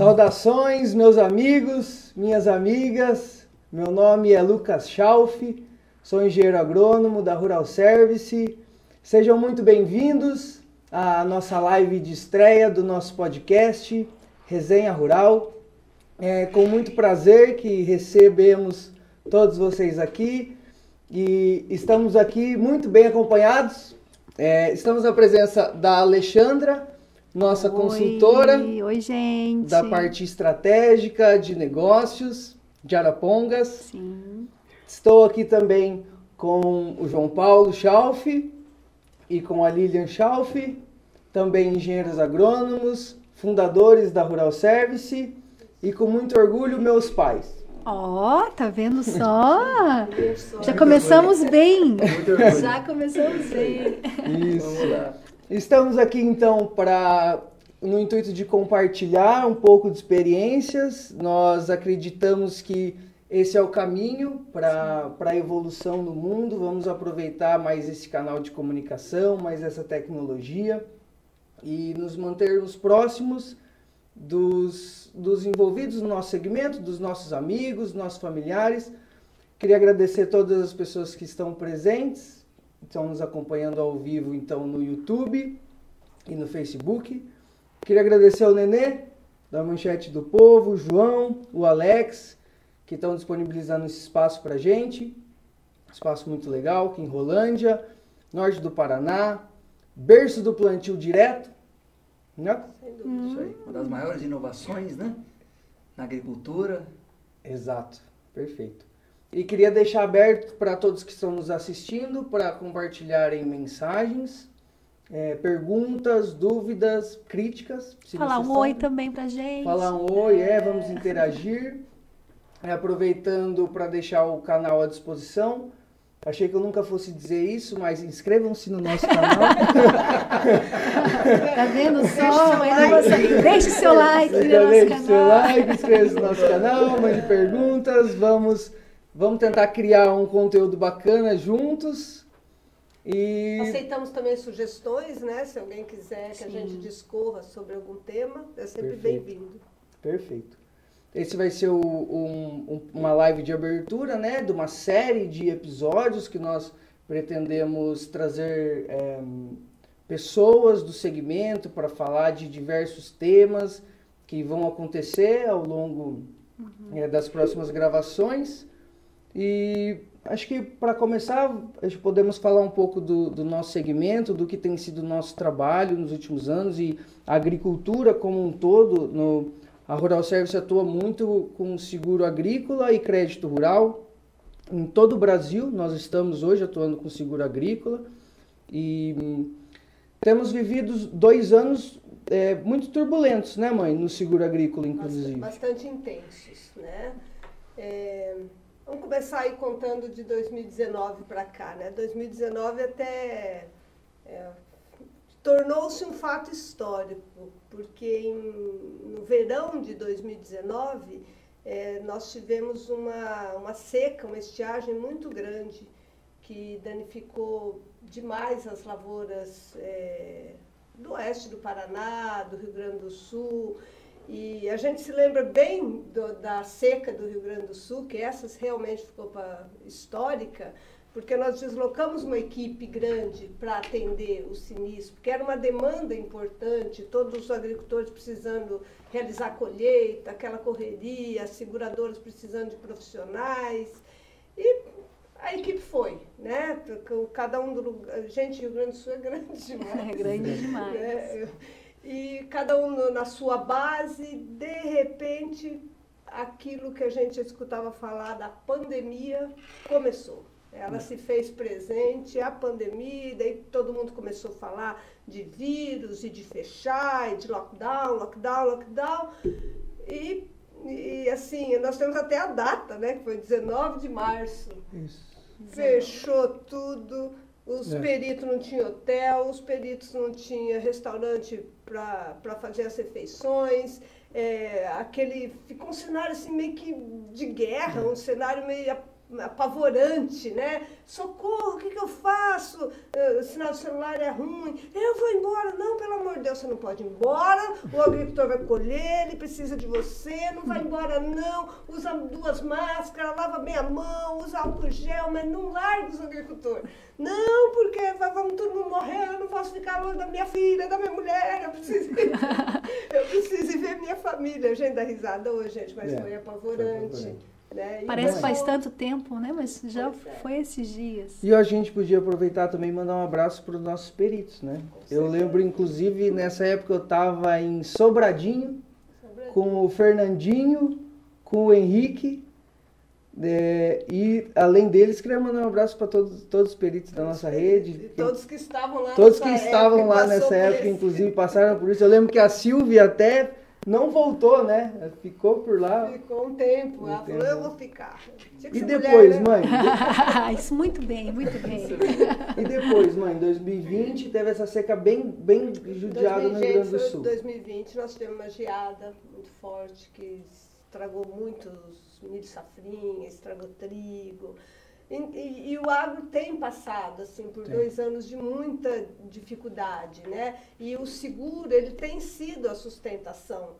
Saudações, meus amigos, minhas amigas. Meu nome é Lucas Schalf, sou engenheiro agrônomo da Rural Service. Sejam muito bem-vindos à nossa live de estreia do nosso podcast Resenha Rural. É com muito prazer que recebemos todos vocês aqui e estamos aqui muito bem acompanhados. É, estamos na presença da Alexandra, nossa Oi, consultora Oi, gente. da parte estratégica de negócios de Arapongas. Sim. Estou aqui também com o João Paulo Schalf e com a Lilian Schalf, também engenheiros agrônomos, fundadores da Rural Service e com muito orgulho meus pais. Ó, tá vendo só? Já começamos bem. Já começamos bem. Isso. Estamos aqui então para no intuito de compartilhar um pouco de experiências. Nós acreditamos que esse é o caminho para a evolução no mundo. Vamos aproveitar mais esse canal de comunicação, mais essa tecnologia e nos mantermos próximos dos, dos envolvidos no nosso segmento, dos nossos amigos, nossos familiares. Queria agradecer todas as pessoas que estão presentes, estão nos acompanhando ao vivo então no YouTube e no Facebook. Queria agradecer ao Nenê, da Manchete do Povo, o João, o Alex, que estão disponibilizando esse espaço para gente. Espaço muito legal, aqui em Rolândia, norte do Paraná, berço do plantio direto. Né? Isso aí, uma das maiores inovações, né? Na agricultura. Exato, perfeito. E queria deixar aberto para todos que estão nos assistindo para compartilharem mensagens, é, perguntas, dúvidas, críticas. Falar um oi também pra gente. Falar um oi, é, vamos interagir. É, aproveitando para deixar o canal à disposição. Achei que eu nunca fosse dizer isso, mas inscrevam-se no nosso canal. Tá vendo só? Você- Deixe seu like no nosso deixe seu canal. like, inscreva-se no nosso canal, mande perguntas. Vamos, vamos tentar criar um conteúdo bacana juntos. E Aceitamos também sugestões, né? Se alguém quiser que a Sim. gente discorra sobre algum tema, é sempre bem-vindo. Perfeito. Esse vai ser o- um- um- uma live de abertura, né? De uma série de episódios que nós pretendemos trazer é, pessoas do segmento para falar de diversos temas que vão acontecer ao longo é, das próximas gravações. E acho que para começar, podemos falar um pouco do, do nosso segmento, do que tem sido o nosso trabalho nos últimos anos e a agricultura como um todo. No, a Rural Service atua muito com seguro agrícola e crédito rural. Em todo o Brasil, nós estamos hoje atuando com seguro agrícola e hum, temos vivido dois anos é, muito turbulentos, né, mãe? No seguro agrícola, inclusive. Bastante intensos, né? É, vamos começar aí contando de 2019 para cá, né? 2019 até é, tornou-se um fato histórico, porque em- no verão de 2019 é, nós tivemos uma, uma seca, uma estiagem muito grande que danificou demais as lavouras é, do oeste do Paraná, do Rio Grande do Sul. E a gente se lembra bem do- da seca do Rio Grande do Sul, que essa realmente ficou pra, histórica, porque nós deslocamos uma equipe grande para atender o sinistro, porque era uma demanda importante, todos os agricultores precisando realizar colheita, aquela correria, as seguradoras precisando de profissionais. E a equipe foi, né? Cada um do lugar. Gente, Rio Grande do Sul é grande demais. É grande demais. né? E cada um na sua base, de repente, aquilo que a gente escutava falar da pandemia começou. Ela se fez presente, a pandemia, e daí todo mundo começou a falar de vírus e de fechar, e de lockdown, lockdown, lockdown. E, e assim, nós temos até a data, né? Que foi 19 de março. Isso. Fechou tudo, os É. peritos não tinham hotel, os peritos não tinham restaurante para fazer as refeições. é, aquele ficou um cenário assim meio que de guerra, um cenário meio apavorante, né? Socorro, o que, que eu faço? Uh, o sinal do celular é ruim. Eu vou embora. Não, pelo amor de Deus, você não pode ir embora. O agricultor vai colher, ele precisa de você. Não vai embora, não. Usa duas máscaras, lava bem a mão, usa álcool gel, mas não larga os agricultores. Não, porque vamos todo mundo morrer, eu não posso ficar longe da minha filha, da minha mulher, eu preciso, eu preciso ver minha família. A gente dá risada hoje, gente, mas é, foi apavorante. Foi né? Parece que faz tanto tempo, né? Mas já é. foi esses dias. E a gente podia aproveitar também e mandar um abraço para os nossos peritos, né? Eu lembro, inclusive, nessa época eu estava em Sobradinho, Sobradinho, com o Fernandinho, com o Henrique. É, e além deles, queria mandar um abraço para todos, todos os peritos da nossa rede. E todos que estavam lá Todos que estavam lá nessa época, inclusive, passaram por isso. Eu lembro que a Silvia até não voltou, né? Ficou por lá. Ficou um tempo. Ela falou, eu vou ficar. E depois, mulher, né? mãe? Isso muito bem, muito bem. E depois, mãe, 2020 teve essa seca bem, bem judiada no Rio Grande do Sul. Em 2020 nós tivemos uma geada muito forte que estragou muitos milho safrinha, estragou trigo. E, e, e, o agro tem passado assim por tem. dois anos de muita dificuldade, né? E o seguro ele tem sido a sustentação,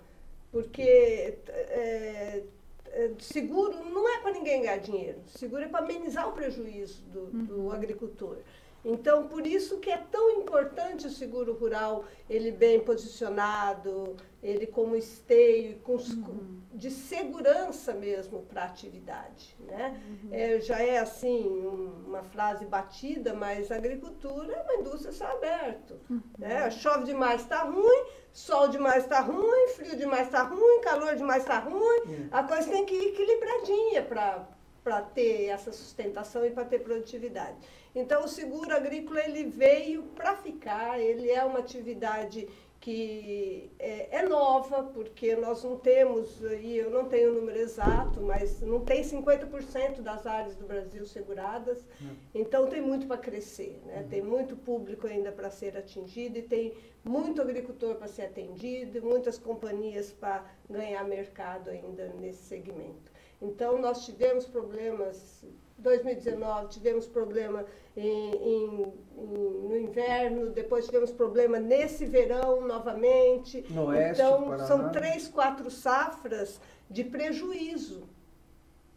porque é, é, seguro não é para ninguém ganhar dinheiro, seguro é para amenizar o prejuízo do, do uhum. agricultor. Então, por isso que é tão importante o seguro rural, ele bem posicionado, ele como esteio, com, uhum. de segurança mesmo para a atividade. Né? Uhum. É, já é assim, um, uma frase batida, mas a agricultura é uma indústria céu aberto. Uhum. Né? Chove demais está ruim, sol demais está ruim, frio demais está ruim, calor demais está ruim. Uhum. A coisa tem que ir equilibradinha para ter essa sustentação e para ter produtividade. Então, o seguro agrícola ele veio para ficar, ele é uma atividade que é, é, nova, porque nós não temos, aí eu não tenho o número exato, mas não tem 50% das áreas do Brasil seguradas, não. então tem muito para crescer, né? Uhum. tem muito público ainda para ser atingido e tem muito agricultor para ser atendido, muitas companhias para ganhar mercado ainda nesse segmento. Então nós tivemos problemas 2019 tivemos problema em, em, em, no inverno, depois tivemos problema nesse verão novamente. No oeste, então, Paraná. são três, quatro safras de prejuízo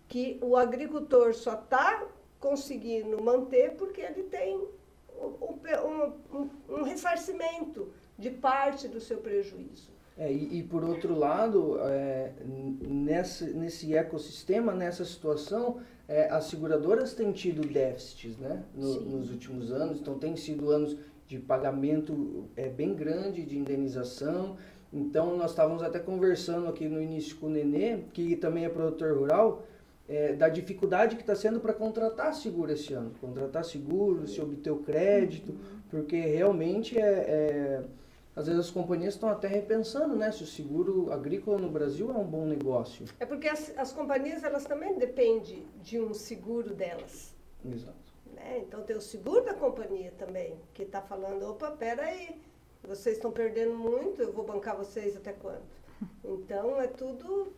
que o agricultor só está conseguindo manter porque ele tem um, um, um ressarcimento de parte do seu prejuízo. É, e, e, por outro lado, é, nessa, nesse ecossistema, nessa situação, é, as seguradoras têm tido déficits né, no, nos últimos anos, então tem sido anos de pagamento é, bem grande, de indenização. Então nós estávamos até conversando aqui no início com o Nenê, que também é produtor rural, é, da dificuldade que está sendo para contratar seguro esse ano. Contratar seguro, se obter o crédito, uhum. porque realmente é, é às vezes as companhias estão até repensando, né, se o seguro agrícola no Brasil é um bom negócio. É porque as, as companhias elas também dependem de um seguro delas. Exato. Né? Então tem o seguro da companhia também, que está falando, opa, peraí, vocês estão perdendo muito, eu vou bancar vocês até quando? Então é tudo,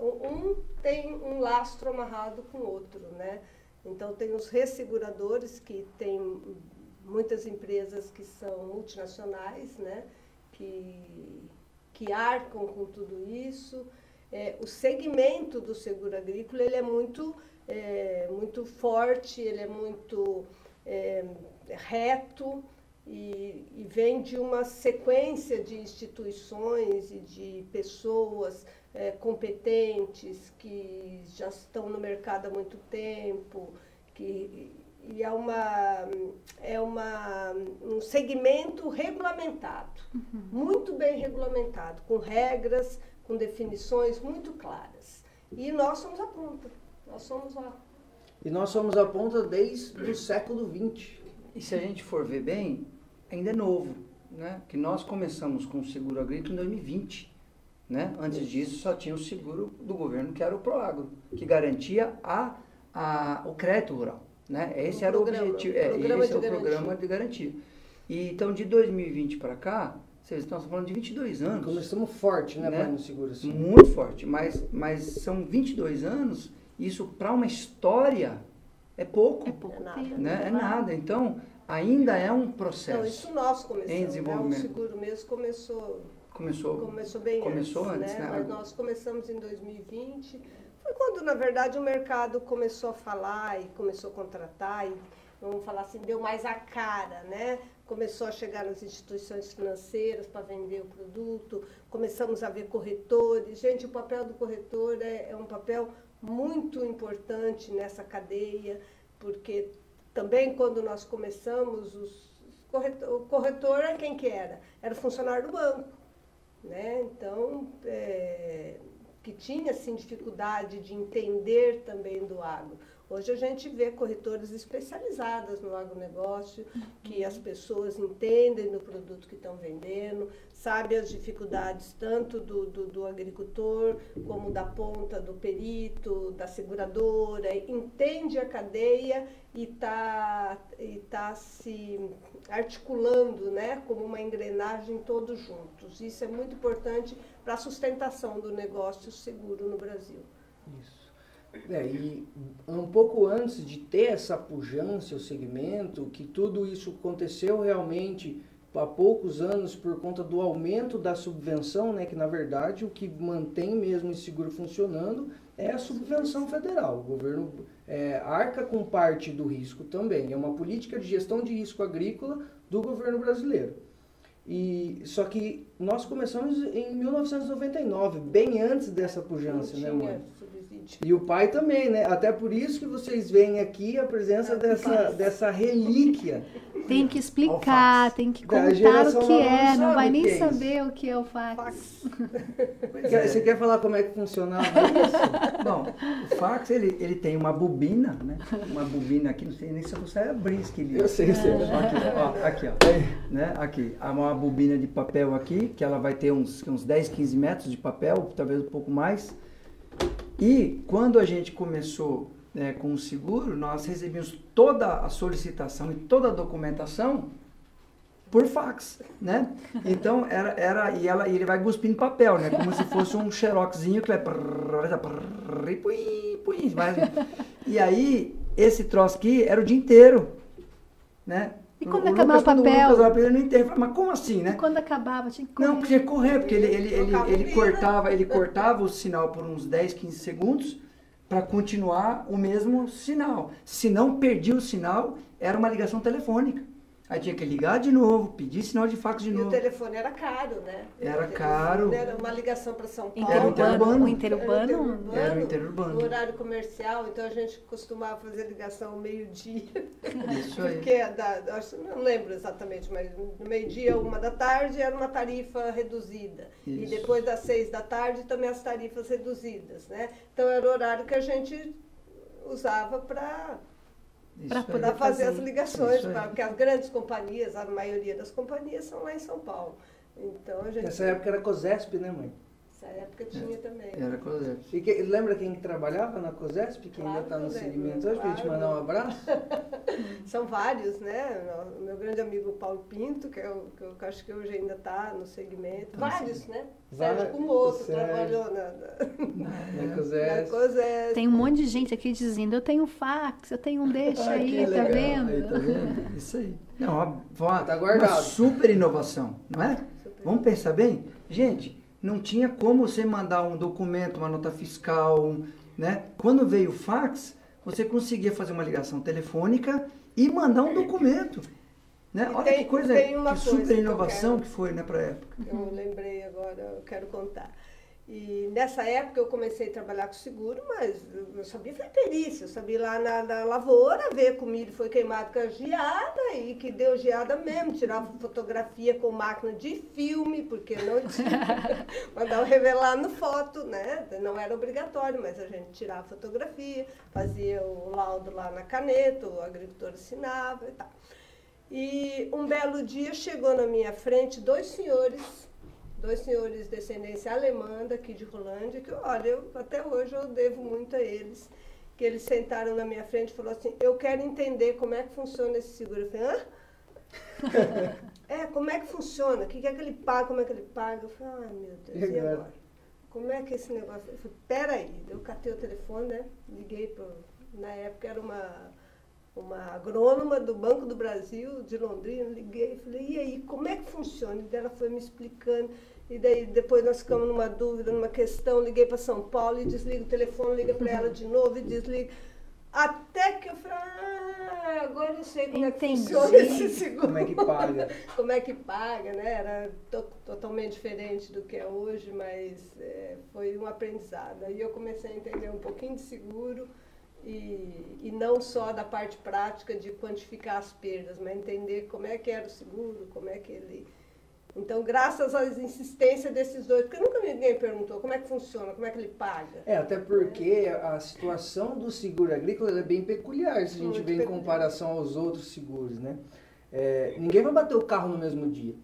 um tem um lastro amarrado com o outro, né? Então tem os resseguradores que têm muitas empresas que são multinacionais, né, que, que arcam com tudo isso. É, o segmento do seguro agrícola ele é muito, é, muito forte, ele é muito é, reto e, e, vem de uma sequência de instituições e de pessoas é, competentes que já estão no mercado há muito tempo, que e é, uma, é uma, um segmento regulamentado, uhum. muito bem regulamentado, com regras, com definições muito claras. E nós somos a ponta, nós somos a... E nós somos a ponta desde o século XX. E se a gente for ver bem, ainda é novo, né? Que nós começamos com o seguro agrícola em 2020. Né? Antes disso, só tinha o seguro do governo, que era o Proagro, que garantia a, a, o crédito rural. Né? Esse era programa, o objetivo, é, esse é o garantia. programa de garantia. E, então, de 2020 para cá, vocês estão falando de 22 anos. Começamos forte, né, né? no seguro assim. Muito forte, mas, mas são 22 anos Isso para uma história é pouco. É pouco É nada. tempo. né? É nada. Então, ainda é um Então, processo. isso nós Em começamos, né? O desenvolvimento. seguro mesmo começou, Começou. começou bem Começou antes, antes, né? Mas nós começamos em 2020. Foi quando, na verdade, o mercado começou a falar e começou a contratar e, vamos falar assim, deu mais a cara, né? Começou a chegar nas instituições financeiras para vender o produto, começamos a ver corretores. Gente, o papel do corretor é, é um papel muito importante nessa cadeia, porque também quando nós começamos, os corretor, o corretor é quem que era? Era o funcionário do banco. Né? Então, é, que tinha assim, dificuldade de entender também do agro. Hoje a gente vê corretoras especializadas no agronegócio, que as pessoas entendem do produto que estão vendendo, sabem as dificuldades tanto do, do, do agricultor, como da ponta do perito, da seguradora, entende a cadeia e está e tá se articulando né, como uma engrenagem todos juntos. Isso é muito importante para a sustentação do negócio seguro no Brasil. Isso. É, e um pouco antes de ter essa pujança, o segmento, que tudo isso aconteceu realmente há poucos anos por conta do aumento da subvenção, né, que na verdade o que mantém mesmo esse seguro funcionando é a subvenção federal. O governo é, arca com parte do risco também. É uma política de gestão de risco agrícola do governo brasileiro. E só que nós começamos em 1999, bem antes dessa pujança, né, mãe? Subsídio. E o pai também, né? Até por isso que vocês veem aqui a presença dessa, dessa relíquia. Tem que explicar, tem que contar o que não é, não sabe vai nem é isso. saber o que é o fax. Fax. Quer- Você quer falar como é que funcionava isso? Bom, o fax ele, ele tem uma bobina, né? Uma bobina aqui, não sei nem se você abrir esse aqui. Eu sei, eu sei. Aqui, ó, aqui, ó. Né? Aqui. Há uma bobina de papel aqui, que ela vai ter uns, uns 10, 15 metros de papel, talvez um pouco mais. E quando a gente começou né, com o seguro, nós recebíamos toda a solicitação e toda a documentação por fax, né? Então era, era e ela e ele vai cuspindo papel, né? Como se fosse um xeroxzinho que vai. E aí esse troço aqui era o dia inteiro, né? E quando O acabava Lucas, o quando papel? Lucas olhava pra ele, não entende, mas como assim, E né? quando acabava, tinha que correr. Não, podia correr, porque ele, ele, ele, ele, o cortava, ele cortava o sinal por uns 10, 15 segundos para continuar o mesmo sinal. Se não perdia o sinal, era uma ligação telefônica. Aí tinha que ligar de novo, pedir sinal de fax de E o novo. telefone era caro, né? Era O caro. Era uma ligação para São Paulo. Era o Interurbano, interurbano. o interurbano. Era o interurbano. No horário comercial, então a gente costumava fazer ligação ao meio-dia. Isso aí. Porque é da, acho- não lembro exatamente, mas no meio-dia, uma da tarde, era uma tarifa reduzida. E Isso. depois das seis da tarde, também as tarifas reduzidas, né? Então era o horário que a gente usava para Aí. poder para fazer fazer. as ligações, pra- porque as grandes companhias, a maioria das companhias são lá em São Paulo. Então a gente. Nessa época era COSESP, né, mãe? Nessa época tinha também. Era coisa. E que- lembra quem que trabalhava na COSESP, que ainda Claro está no que eu segmento hoje, pra gente claro. mandar um abraço? São vários, né? O meu grande amigo Paulo Pinto, que, é o, que eu acho que hoje ainda está no segmento. Vários, né? Sérgio Vários, Kumoto Sérgio. trabalhou na, na, Na na COSESP. Cosés. Tem um monte de gente aqui dizendo, eu tenho fax, eu tenho um deixa Ah, que aí, tá vendo? Aí, tá vendo? Isso aí. Não, uma, Tá guardado. uma super inovação, não é? Vamos pensar bem? Gente, não tinha como você mandar um documento, uma nota fiscal, um, né? Quando veio o fax, você conseguia fazer uma ligação telefônica e mandar um documento. Né? Olha tem- que coisa, que coisa super que inovação quero- que foi, né, pra época. Eu lembrei agora, eu quero contar. E nessa época eu comecei a trabalhar com seguro, mas eu sabia fazer perícia, eu sabia ir lá na, na lavoura ver milho foi queimado com a geada e que deu geada mesmo, tirava fotografia com máquina de filme, porque não tinha, mandava revelar no foto, né? Não era obrigatório, mas a gente tirava fotografia, fazia o laudo lá na caneta, o agricultor assinava e tal. E um belo dia chegou na minha frente dois senhores, dois senhores de descendência alemã daqui de Rolândia, que olha, eu, até hoje eu devo muito a eles, que eles sentaram na minha frente e falaram assim, eu quero entender como é que funciona esse seguro. Eu falei, hã? é, como é que funciona? O que é que ele paga? Como é que ele paga? Eu falei, ai meu Deus, E e agora? como é que esse negócio... Eu falei, peraí, eu catei o telefone, né? Liguei para... Na época era uma, uma agrônoma do Banco do Brasil, de Londrina, liguei, falei, e aí, como é que funciona? E ela foi me explicando, e daí depois nós ficamos numa dúvida, numa questão, liguei para São Paulo e desliga o telefone, liga para ela de novo e desliga. Até que eu falei, ah, agora eu sei como Entendi. é que funciona esse seguro. Como é que paga? como é que paga, né? Era to totalmente diferente do que é hoje, mas é, foi um aprendizado. Aí eu comecei a entender um pouquinho de seguro e, e não só da parte prática de quantificar as perdas, mas entender como é que era o seguro, como é que ele... Então, graças às insistências desses dois, porque nunca ninguém perguntou como é que funciona, como é que ele paga. É, até porque a situação do seguro agrícola é bem peculiar se a gente vê em comparação aos outros seguros, né? É, ninguém vai bater o carro no mesmo dia,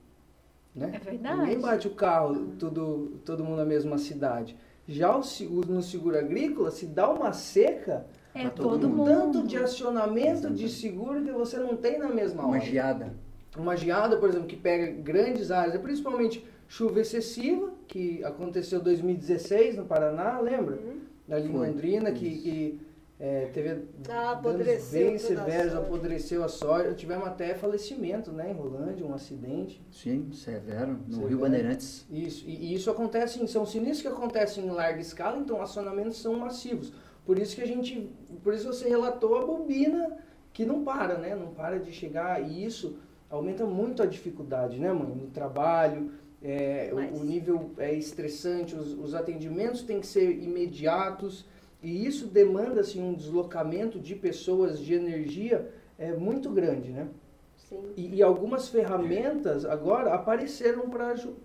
né? É verdade. Ninguém bate o carro, todo, todo mundo na mesma cidade. Já o, seguro- no seguro agrícola, se dá uma seca, É todo todo mundo. tanto de acionamento de seguro que você não tem na mesma Uma hora. geada. Uma geada, por exemplo, que pega grandes áreas, principalmente chuva excessiva, que aconteceu em 2016 no Paraná, lembra? Uhum. Ali em. Londrina, que, que é, teve Ah, danos apodreceu bem a severos, apodreceu a soja. Tivemos até falecimento né, em Rolândia, um acidente. Sim, severo. No Severo. Rio Bandeirantes. Isso, e, e isso acontece, em- são sinistros que acontecem em larga escala, então acionamentos são massivos. Por isso que a gente, por isso você relatou a bobina que não para, né? Não para de chegar e isso aumenta muito a dificuldade, né, mãe? No trabalho, é, Mas- o, o nível é estressante, os, os atendimentos têm que ser imediatos e isso demanda assim um deslocamento de pessoas, de energia é muito grande, né? Sim. E, e algumas ferramentas agora apareceram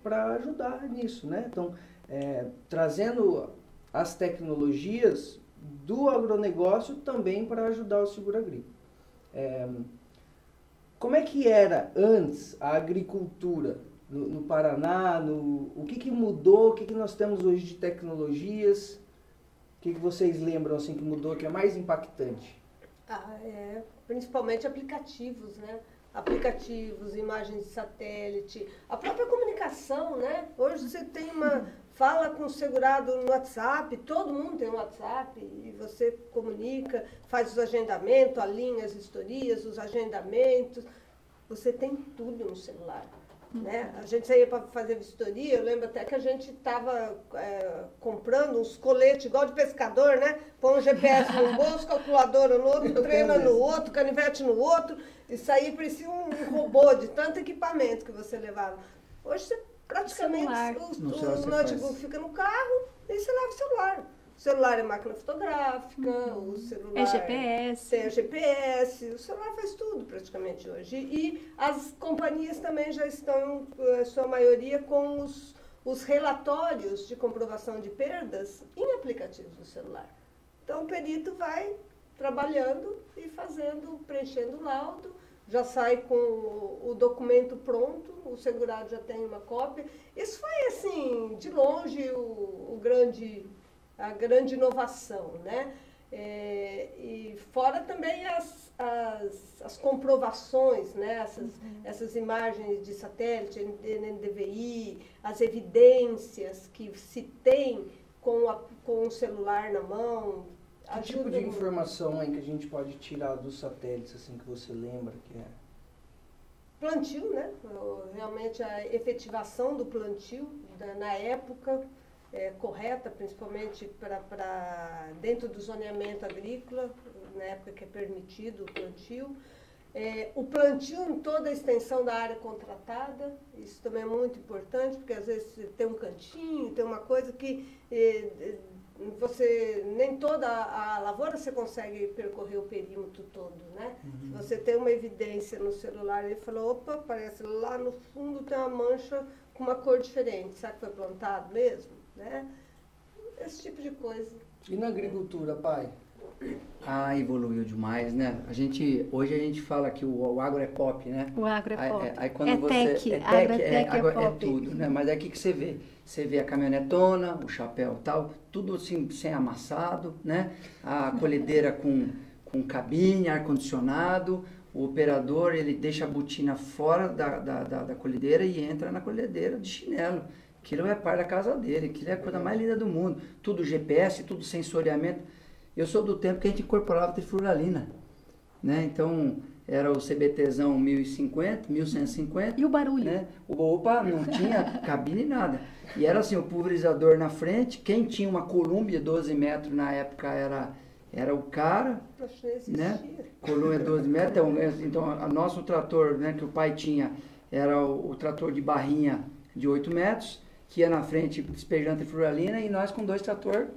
para ajudar nisso, né? Então, é, trazendo as tecnologias do agronegócio também para ajudar o seguro agrícola. É, como é que era antes a agricultura no, no Paraná? No, o que, que mudou? O que, que nós temos hoje de tecnologias? O que, que vocês lembram assim que mudou, que é mais impactante? Ah, é, principalmente aplicativos, né? Aplicativos, imagens de satélite, a própria comunicação, né? Hoje você tem uma fala com o segurado no WhatsApp, todo mundo tem um WhatsApp e você comunica, faz os agendamentos, alinha as historias, os agendamentos. Você tem tudo no celular. Né? A gente saía para fazer vistoria, eu lembro até que a gente estava comprando uns coletes igual de pescador, né? Põe um GPS num bolso, calculadora no outro, treina no outro, canivete no outro, e sair parecia um robô de tanto equipamento que você levava. Hoje você praticamente Celular. o, o notebook faz. fica no carro e você leva o celular. O celular é máquina fotográfica, o celular É GPS. tem o GPS, o celular faz tudo praticamente hoje. E as companhias também já estão, eh, sua maioria, com os, os relatórios de comprovação de perdas em aplicativos do celular. Então o perito vai trabalhando e fazendo, preenchendo o laudo, já sai com o, documento pronto, o segurado já tem uma cópia. Isso foi assim, de longe, o, o grande, a grande inovação, né? É, e fora também as, as, as comprovações, né? essas, essas imagens de satélite, NDVI, as evidências que se tem com, a, com o celular na mão. Que tipo de informação aí que a gente pode tirar dos satélites, assim, que você lembra que é? plantio, né? Realmente a efetivação do plantio na época é, correta, principalmente para dentro do zoneamento agrícola, na época que é permitido o plantio. É, o plantio em toda a extensão da área contratada, isso também é muito importante, porque às vezes tem um cantinho, tem uma coisa que eh, você nem toda a, lavoura você consegue percorrer o perímetro todo, né? Se você tem uma evidência no celular e falou, opa, parece lá no fundo tem uma mancha com uma cor diferente, será que foi plantado mesmo? Né? Esse tipo de coisa. E na agricultura, pai? Ah, evoluiu demais, né? A gente, hoje a gente fala que o, o agro é pop, né? O agro é pop. Aí, aí quando é você, tech, é agro é tech, é, agora é pop. tudo, né? Mas aí o que, que você vê? Você vê a caminhonetona, o chapéu tal, tudo assim, sem amassado, né? A colhedeira com, com cabine, ar-condicionado, o operador ele deixa a botina fora da, da, da, da colhedeira e entra na colhedeira de chinelo. Aquilo é parte da casa dele, aquilo é a coisa mais linda do mundo. Tudo GPS, tudo sensoriamento. Eu sou do tempo que a gente incorporava trifluralina, né? Então, era o CBTzão 1050, 1150. E o barulho? Né? Opa, não tinha cabine nada. E era assim, o pulverizador na frente, quem tinha uma Columbia 12 metros na época era, era o cara, né? Columbia 12 metros, então, é, então a nosso trator, né, que o pai tinha, era o, o trator de barrinha de 8 metros, que ia na frente despejando trifluralina e nós com dois trator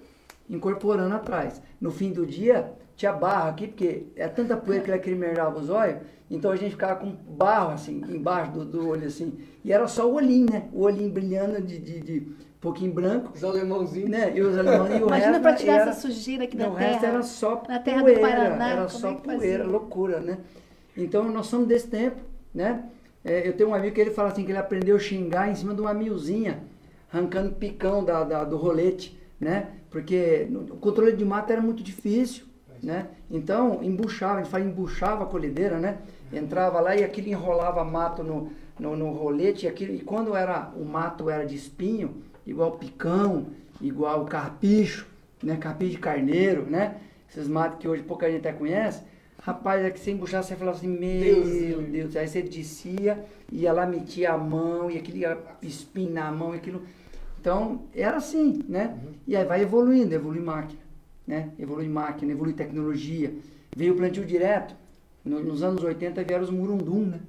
incorporando atrás. No fim do dia, tinha barro aqui, porque é tanta poeira que ele acrimerava os olhos, então a gente ficava com barro assim, embaixo do, do olho assim. E era só o olhinho, né? O olhinho brilhando de, de, de um pouquinho branco. Os alemãozinhos. Né? E os alemães, e o Imagina para tirar era, essa sujeira aqui da não, terra. O resto era só na terra poeira, do Paraná, era como só é poeira, fazia? loucura, né? Então nós somos desse tempo, né? É, eu tenho um amigo que ele fala assim, que ele aprendeu a xingar em cima de uma milzinha, arrancando picão da, da- do rolete, né? Porque o controle de mata era muito difícil, né? Então, embuchava, a gente fala embuchava a colhedeira, né? Entrava lá e aquilo enrolava mato no, no, no rolete, e, aquilo, e quando era, o mato era de espinho, igual picão, igual carpicho, né? Carpicho de carneiro, né? Esses matos que hoje pouca gente até conhece, Rapaz, é que você embuchava, você falava assim, meu Deus. Deus, Aí você descia, ia lá, metia a mão, e aquilo ia espinho na mão, e aquilo. Então, era assim, né? E aí vai evoluindo, evolui máquina, né? Evolui máquina, evolui tecnologia. Veio o plantio direto. No- nos anos 80 vieram os murundum, né?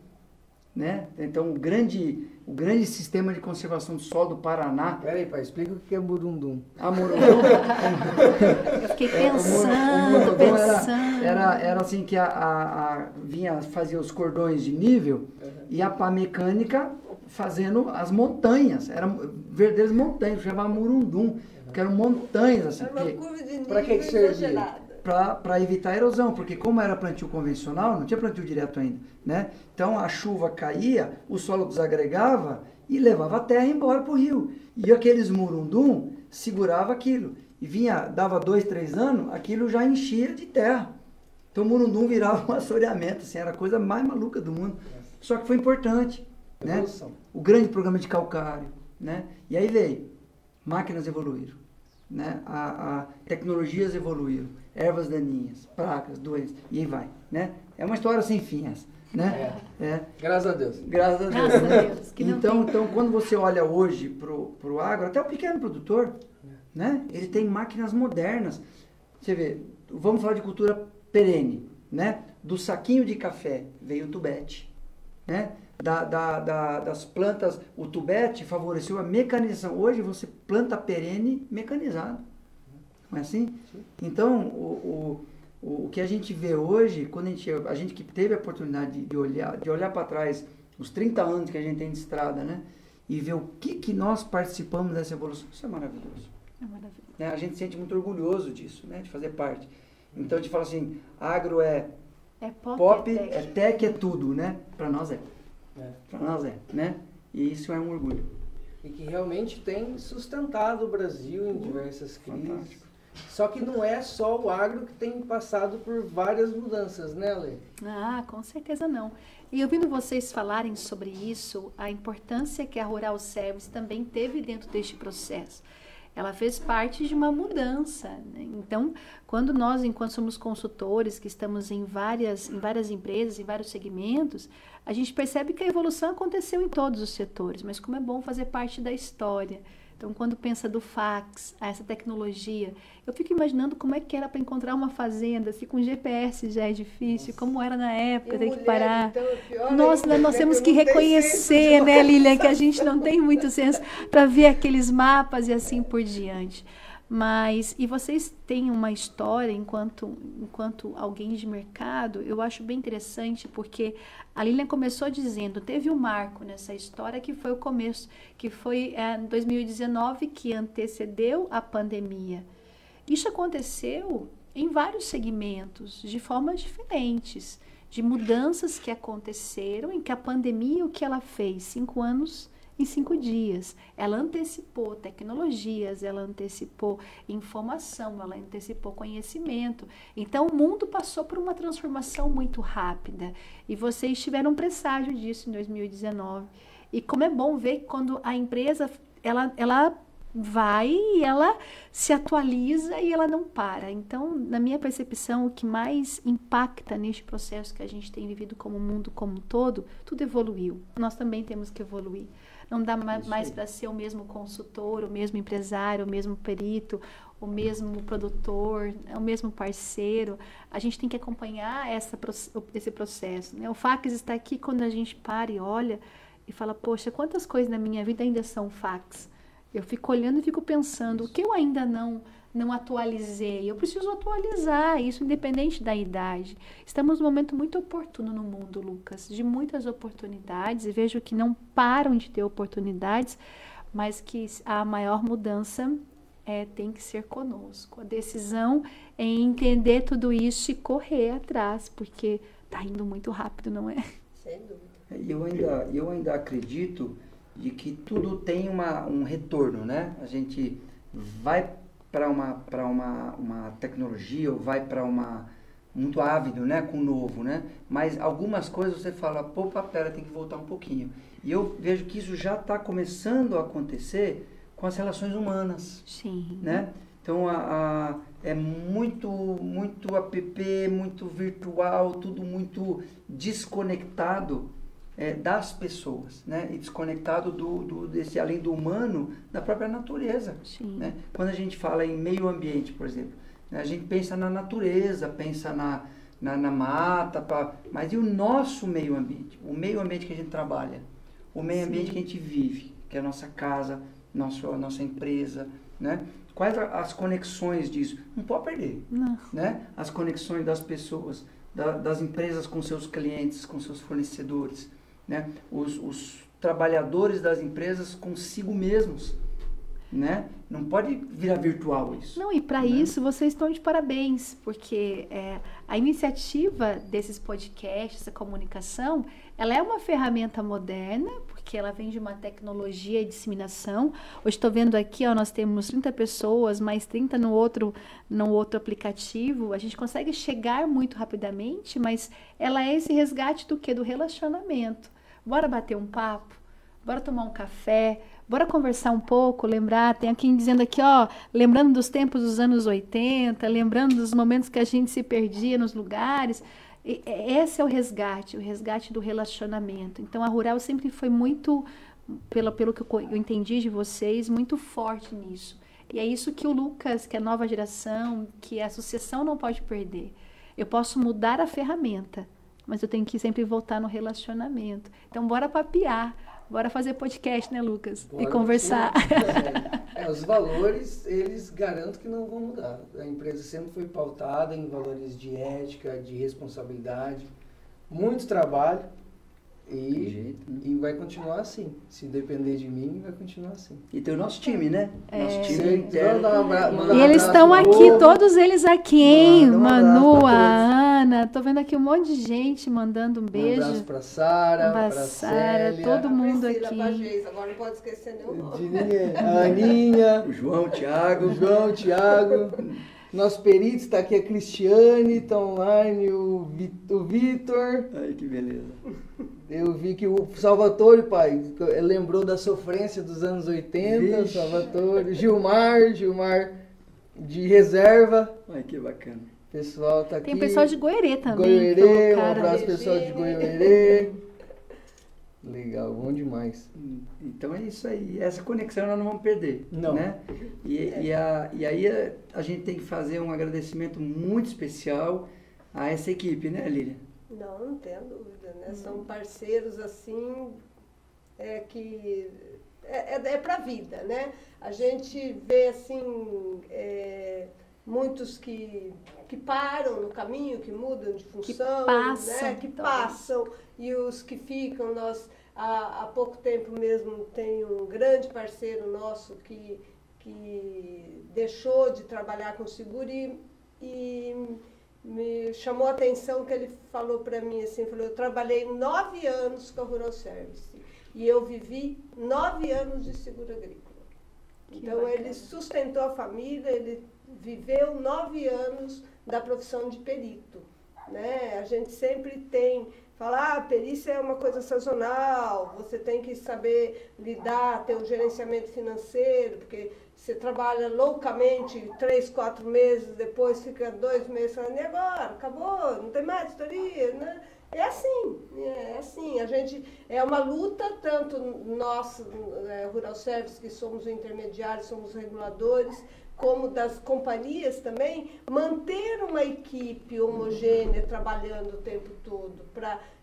né? Então, o grande, o grande sistema de conservação do solo do Paraná, Peraí, pai, explica o que é burundum. a murundum, Eu fiquei É, o mu- o pensando, murundum era, pensando. era, era assim que a, a- a- vinha fazer os cordões de nível e a pá mecânica fazendo as montanhas. Eram verdadeiras montanhas, chamava Murundum, porque eram montanhas assim. Era uma curva de nível Pra que que servia? exagerada. para evitar a erosão, porque como era plantio convencional, não tinha plantio direto ainda, né? Então a chuva caía, o solo desagregava e levava a terra embora para o rio. E aqueles murundum segurava aquilo. E vinha, dava dois, três anos, aquilo já enchia de terra. Então o murundum virava um assoreamento, assim, era a coisa mais maluca do mundo. Só que foi importante, né? O grande programa de calcário, né? E aí veio, máquinas evoluíram, né? A, a- tecnologias evoluíram, ervas daninhas, pragas, doenças, e aí vai, né? É uma história sem fim essa, né? É. Graças a Deus. Graças a Deus. Graças a né? Deus, que não então, tem. então, quando você olha hoje pro, pro agro, até o pequeno produtor, né? Ele tem máquinas modernas. Você vê, vamos falar de cultura perene, né? Do saquinho de café veio o tubete, né? Da, da, da- das plantas, o tubete favoreceu a mecanização. Hoje você planta perene mecanizado. Não é assim? Então, o, o, o, o que a gente vê hoje, quando a gente, a gente que teve a oportunidade de, de olhar, de olhar para trás, os 30 anos que a gente tem de estrada, né? E ver o que, que nós participamos dessa evolução, isso é maravilhoso. É maravilhoso. né? A gente se sente muito orgulhoso disso, né? De fazer parte. Então a gente fala assim, agro é É pop, pop, é tech. é tech, é tudo, né? Para nós é. É. Para nós é, né? E isso é um orgulho. E que realmente tem sustentado o Brasil em diversas crises. fantástico. Só que não é só o agro que tem passado por várias mudanças, né, Lê? Ah, com certeza não. E ouvindo vocês falarem sobre isso, a importância que a Rural Service também teve dentro deste processo. Ela fez parte de uma mudança. né? Então, quando nós, enquanto somos consultores, que estamos em várias, em várias empresas, em vários segmentos, a gente percebe que a evolução aconteceu em todos os setores, mas como é bom fazer parte da história. Então, quando pensa do fax, a essa tecnologia, eu fico imaginando como é que era para encontrar uma fazenda, se com GPS já é difícil, como era na época, tem que parar. então, é Nós, ainda, nós né, temos que reconhecer, né, Lilian, que a gente não tem muito senso para ver aqueles mapas e assim por diante. Mas, e vocês têm uma história enquanto, enquanto alguém de mercado, eu acho bem interessante, porque a Lilian começou dizendo, teve um marco nessa história que foi o começo, que foi em 2019, que antecedeu a pandemia. Isso aconteceu em vários segmentos, de formas diferentes, de mudanças que aconteceram, em que a pandemia, o que ela fez? Cinco anos em cinco dias. Ela antecipou tecnologias, ela antecipou informação, ela antecipou conhecimento. Então, o mundo passou por uma transformação muito rápida e vocês tiveram um presságio disso em 2019. E como é bom ver que quando a empresa ela, ela vai e ela se atualiza e ela não para. Então, na minha percepção, o que mais impacta neste processo que a gente tem vivido como mundo como um todo, tudo evoluiu. Nós também temos que evoluir. Não dá mais para ser o mesmo consultor, o mesmo empresário, o mesmo perito, o mesmo produtor, o mesmo parceiro. A gente tem que acompanhar essa, esse processo. Né? O fax está aqui quando a gente para e olha e fala, poxa, quantas coisas na minha vida ainda são fax? Eu fico olhando e fico pensando, o que eu ainda não não atualizei? Eu preciso atualizar isso independente da idade. Estamos num momento muito oportuno no mundo, Lucas, de muitas oportunidades e vejo que não param de ter oportunidades, mas que a maior mudança é, tem que ser conosco. A decisão é entender tudo isso e correr atrás, porque está indo muito rápido, não é? Sem dúvida. Eu ainda, eu ainda acredito de que tudo tem uma, um retorno, né? A gente vai para uma, para uma, uma tecnologia ou vai para uma muito ávido, né, com o novo, né? Mas algumas coisas você fala, pô, pera, tem que voltar um pouquinho. E eu vejo que isso já está começando a acontecer com as relações humanas, Sim. né? Então a, a, é muito muito app, muito virtual, tudo muito desconectado é, das pessoas, né? E desconectado do, do, desse além do humano, da própria natureza. Sim. Né? Quando a gente fala em meio ambiente, por exemplo, né? a gente pensa na natureza, pensa na, na, na mata, pra, mas e o nosso meio ambiente? O meio ambiente que a gente trabalha, o meio Sim. ambiente que a gente vive, que é a nossa casa, nosso, a nossa empresa, né? Quais as conexões disso? Não pode perder, Não. né? As conexões das pessoas, da, das empresas com seus clientes, com seus fornecedores, né? os, os trabalhadores das empresas consigo mesmos. Né? Não pode virar virtual isso. Não, e para né? isso vocês estão de parabéns, porque é, a iniciativa desses podcasts, essa comunicação, ela é uma ferramenta moderna, porque ela vem de uma tecnologia e disseminação. Hoje estou vendo aqui, ó, nós temos 30 pessoas, mais 30 no outro, no outro aplicativo. A gente consegue chegar muito rapidamente, mas ela é esse resgate do que? Do relacionamento. Bora bater um papo? Bora tomar um café? Bora conversar um pouco, lembrar. Tem aqui dizendo aqui, ó, lembrando dos tempos dos anos 80, lembrando dos momentos que a gente se perdia nos lugares. E esse é o resgate, o resgate do relacionamento. Então a Rural sempre foi muito, pelo, pelo que eu entendi de vocês, muito forte nisso. E é isso que o Lucas, que é a nova geração, que a associação não pode perder. Eu posso mudar a ferramenta, mas eu tenho que sempre voltar no relacionamento. Então, bora papiar, bora fazer podcast, né, Lucas? Bora, e conversar. É, os valores, eles garanto que não vão mudar. A empresa sempre foi pautada em valores de ética, de responsabilidade, muito trabalho. E, jeito, né? e vai continuar assim. Se depender de mim, vai continuar assim. E tem o nosso time, né? É. Nosso time interno. Um e eles estão aqui, todos eles aqui, hein? Manu, a Ana. Tô vendo aqui um monte de gente mandando um beijo. Um abraço pra Sara, pra, Sara, todo mundo Priscila, aqui. Agora não pode esquecer nenhum nome. A Aninha. o João, o Thiago. O João, o Thiago. Nosso perito está aqui, a Cristiane, está online, o Vitor. Ai, que beleza. Eu vi que o Salvatore, pai, lembrou da sofrência dos anos 80, Vixe. Salvatore. Gilmar, Gilmar de reserva. Ai, que bacana. Pessoal tá aqui. Tem pessoal de Goerê também. Goerê, um abraço pessoal de Goerê. Legal, bom demais. Então é isso aí. Essa conexão nós não vamos perder. Não. Né? E, e, a, e aí a, a, gente tem que fazer um agradecimento muito especial a essa equipe, né, Lília? Não, não tenho dúvida. Né? São parceiros assim é, que é, é, é para a vida, né? A gente vê assim. É, muitos que, que param no caminho, que mudam de função, que passam, né? que passam e os que ficam. Nós, há, há pouco tempo mesmo, tem um grande parceiro nosso que, que deixou de trabalhar com seguro e, e me chamou a atenção que ele falou para mim assim, falou, eu trabalhei nove anos com a Rural Service e eu vivi nove anos de seguro agrícola. Que então bacana. ele sustentou a família, ele viveu nove anos da profissão de perito. Né? A gente sempre tem falar, ah, perícia é uma coisa sazonal, você tem que saber lidar, ter um gerenciamento financeiro, porque você trabalha loucamente três, quatro meses, depois fica dois meses falando, e agora? Acabou? Não tem mais história, né? É assim, é assim. A gente é uma luta, tanto nós, é, Rural Service, que somos o intermediário, somos reguladores, como das companhias também, manter uma equipe homogênea trabalhando o tempo todo,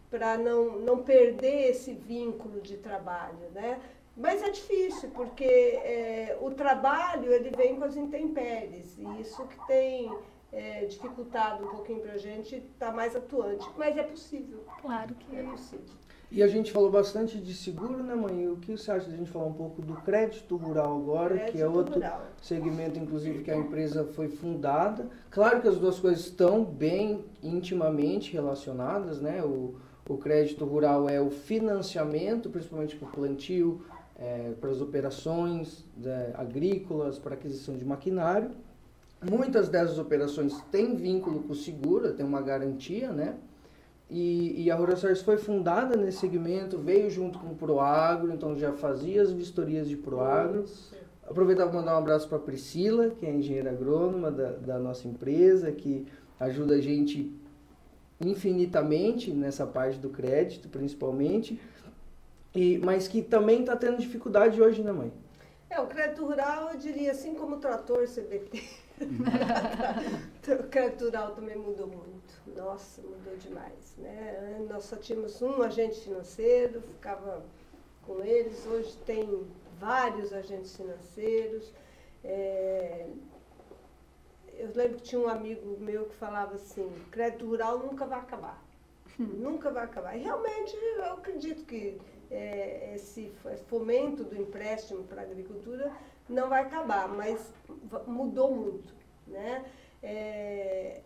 para não, não perder esse vínculo de trabalho, né? Mas é difícil, porque é, o trabalho ele vem com as intempéries, e isso que tem é, dificultado um pouquinho para a gente estar tá mais atuante. Mas é possível. Claro que é possível. E a gente falou bastante de seguro, né, mãe? O que você acha de a gente falar um pouco do crédito rural agora, crédito que é outro rural. segmento, inclusive, que a empresa foi fundada? Claro que as duas coisas estão bem intimamente relacionadas, né? O, o crédito rural é o financiamento, principalmente para o plantio, é, para as operações né, agrícolas, para aquisição de maquinário. Muitas dessas operações têm vínculo com o seguro, tem uma garantia, né? E, e a Rural Service foi fundada nesse segmento, veio junto com o Proagro, então já fazia as vistorias de Proagro. Aproveitar para mandar um abraço para a Priscila, que é engenheira agrônoma da, da nossa empresa, que ajuda a gente infinitamente nessa parte do crédito, principalmente, e, mas que também está tendo dificuldade hoje, né, mãe? É, o crédito rural, eu diria assim como o trator CBT. o crédito rural também mudou muito. Nossa, mudou demais. Né? Nós só tínhamos um agente financeiro, ficava com eles. Hoje tem vários agentes financeiros. É, eu lembro que tinha um amigo meu que falava assim, crédito rural nunca vai acabar. nunca vai acabar. E realmente eu acredito que é, esse fomento do empréstimo para a agricultura não vai acabar, mas mudou muito. Né? É,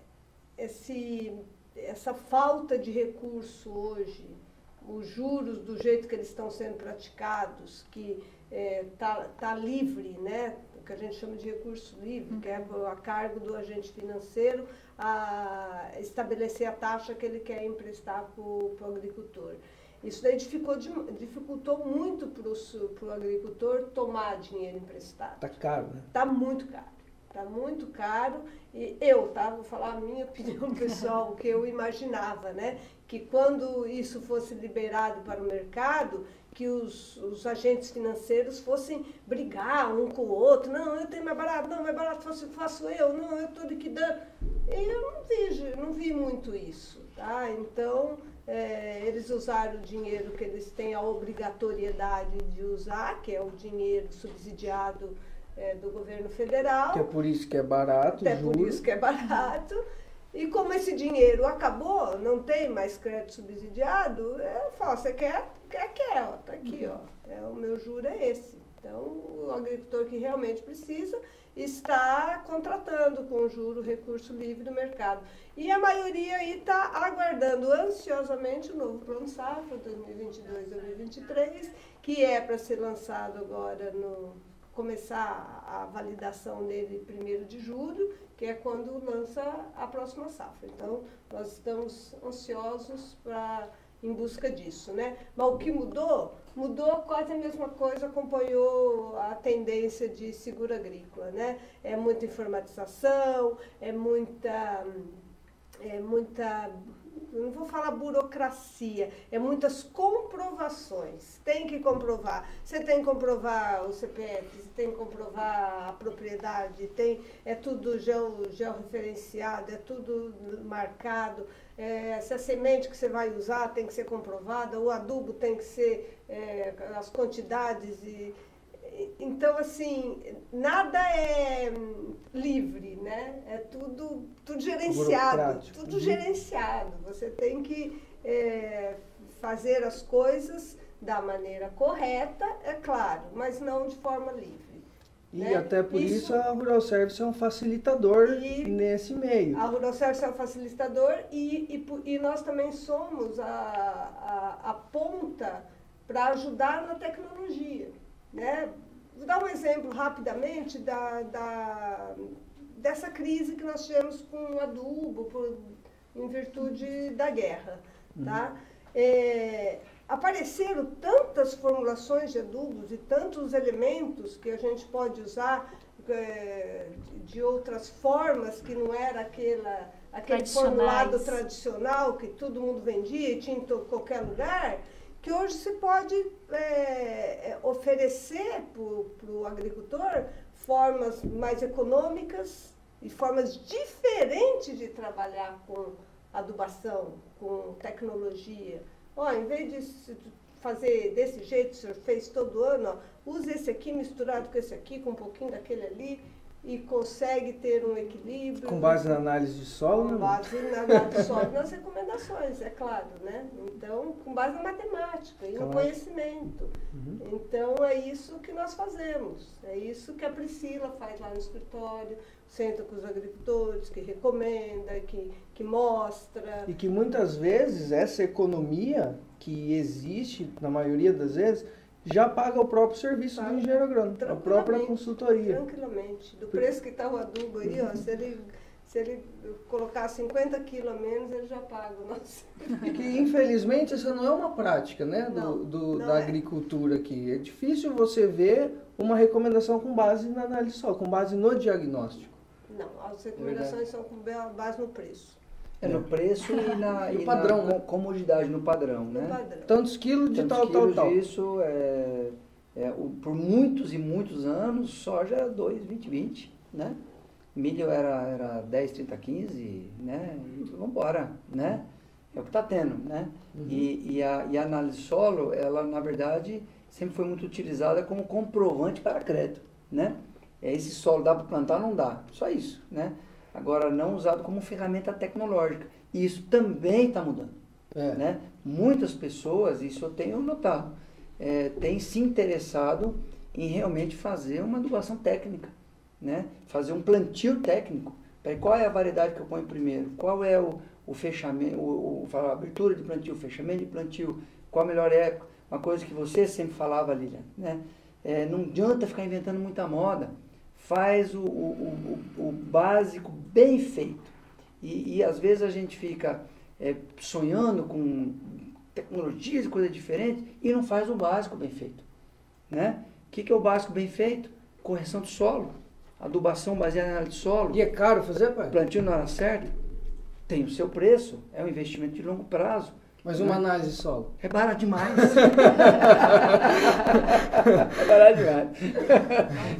esse, essa falta de recurso hoje, os juros do jeito que eles estão sendo praticados, que está é, tá, tá livre, né? o que a gente chama de recurso livre, que é uhum. a cargo do agente financeiro a estabelecer a taxa que ele quer emprestar para o agricultor. Isso daí dificultou, muito para o agricultor tomar dinheiro emprestado. Está caro, né? Está muito caro. Está muito caro. E eu, tá? Vou falar a minha opinião pessoal, o que eu imaginava, né? Que quando isso fosse liberado para o mercado, que os, os agentes financeiros fossem brigar um com o outro. Não, eu tenho mais barato, não, mais barato faço, faço eu, não, eu estou liquidando. E eu não vejo, não vi muito isso, tá? Então é, eles usaram o dinheiro que eles têm a obrigatoriedade de usar, que é o dinheiro subsidiado é, do governo federal. Que é por isso que é barato, É por isso que é barato. E como esse dinheiro acabou, não tem mais crédito subsidiado, eu falo, você quer, quer, quer, ó, tá aqui, ó. É, o meu juro é esse. Então, o agricultor que realmente precisa está contratando com juro recurso livre do mercado. E a maioria aí está aguardando ansiosamente o novo Plano Safra 2022-2023, que é para ser lançado agora no começar a validação dele primeiro de julho, que é quando lança a próxima safra. Então, nós estamos ansiosos para em busca disso, né? Mas o que mudou? Mudou quase a mesma coisa, acompanhou a tendência de seguro agrícola, né? É muita informatização, é muita, é muita não vou falar burocracia, é muitas comprovações. Tem que comprovar. Você tem que comprovar o CPF, você tem que comprovar a propriedade, tem, é tudo geo, georreferenciado, é tudo marcado. É, se a semente que você vai usar tem que ser comprovada, o adubo tem que ser é, as quantidades e então, assim, nada é livre, né? É tudo, tudo gerenciado. Tudo uhum. gerenciado. Você tem que é, fazer as coisas da maneira correta, é claro, mas não de forma livre. E né? até por isso, isso, a Rural Service é um facilitador nesse meio. A Rural Service é um facilitador e, e, e nós também somos a, a, a ponta para ajudar na tecnologia. Né? Vou dar um exemplo rapidamente da, da, dessa crise que nós tivemos com o adubo por, em virtude da guerra. Tá? é, apareceram tantas formulações de adubos e tantos elementos que a gente pode usar é, de outras formas que não era aquela, aquele formulado tradicional que todo mundo vendia e tinha em qualquer lugar, que hoje se pode é, é oferecer para o agricultor formas mais econômicas e formas diferentes de trabalhar com adubação, com tecnologia. Ó, em vez de fazer desse jeito, o senhor fez todo ano, ó, use esse aqui misturado com esse aqui, com um pouquinho daquele ali, e consegue ter um equilíbrio. Com base na análise de solo? Com base na análise de solo nas recomendações, é claro, né? Então, com base na matemática e claro. no conhecimento. Uhum. Então, é isso que nós fazemos. É isso que a Priscila faz lá no escritório, senta com os agricultores, que recomenda, que, que mostra. E que muitas vezes essa economia que existe, na maioria das vezes, já paga o próprio serviço paga. do engenheiro agrônomo, a própria consultoria. Tranquilamente. Do preço que está o adubo aí, ó, se ele, se ele colocar 50 quilos a menos, ele já paga o nosso. Que infelizmente essa não é uma prática né, não, do, do não da é. agricultura aqui. É difícil você ver uma recomendação com base na análise só, com base no diagnóstico. Não, as recomendações é são com base no preço. É no preço e na, e padrão, na né? comodidade, no padrão, né? Padrão. Tantos quilos de Tantos tal, quilos tal, tal. Isso é, é o, por muitos e muitos anos, soja era 2, 20, 20, né? Milho era, era 10, 30, 15, né? E vambora, né? É o que está tendo, né? Uhum. E, e, a, e a análise solo, ela, na verdade, sempre foi muito utilizada como comprovante para crédito, né? É, esse solo dá para plantar não dá, só isso, né? agora não usado como ferramenta tecnológica. E isso também está mudando. É. Né? Muitas pessoas, isso eu tenho notado, é, têm se interessado em realmente fazer uma adubação técnica, né? fazer um plantio técnico. Qual é a variedade que eu ponho primeiro? Qual é o, o fechamento, o, o, a abertura de plantio, fechamento de plantio? Qual a melhor época? Uma coisa que você sempre falava, Lilian, né? É, não adianta ficar inventando muita moda faz o, o, o, o básico bem feito. E, e, às vezes a gente fica é, sonhando com tecnologias e coisas diferentes e não faz o básico bem feito. Né? O que, que é o básico bem feito? Correção do solo, adubação baseada na análise de solo. E é caro fazer, pai? Plantio na hora certa. Tem o seu preço, é um investimento de longo prazo. Mas uma né? análise solo. É barato demais. é barato demais.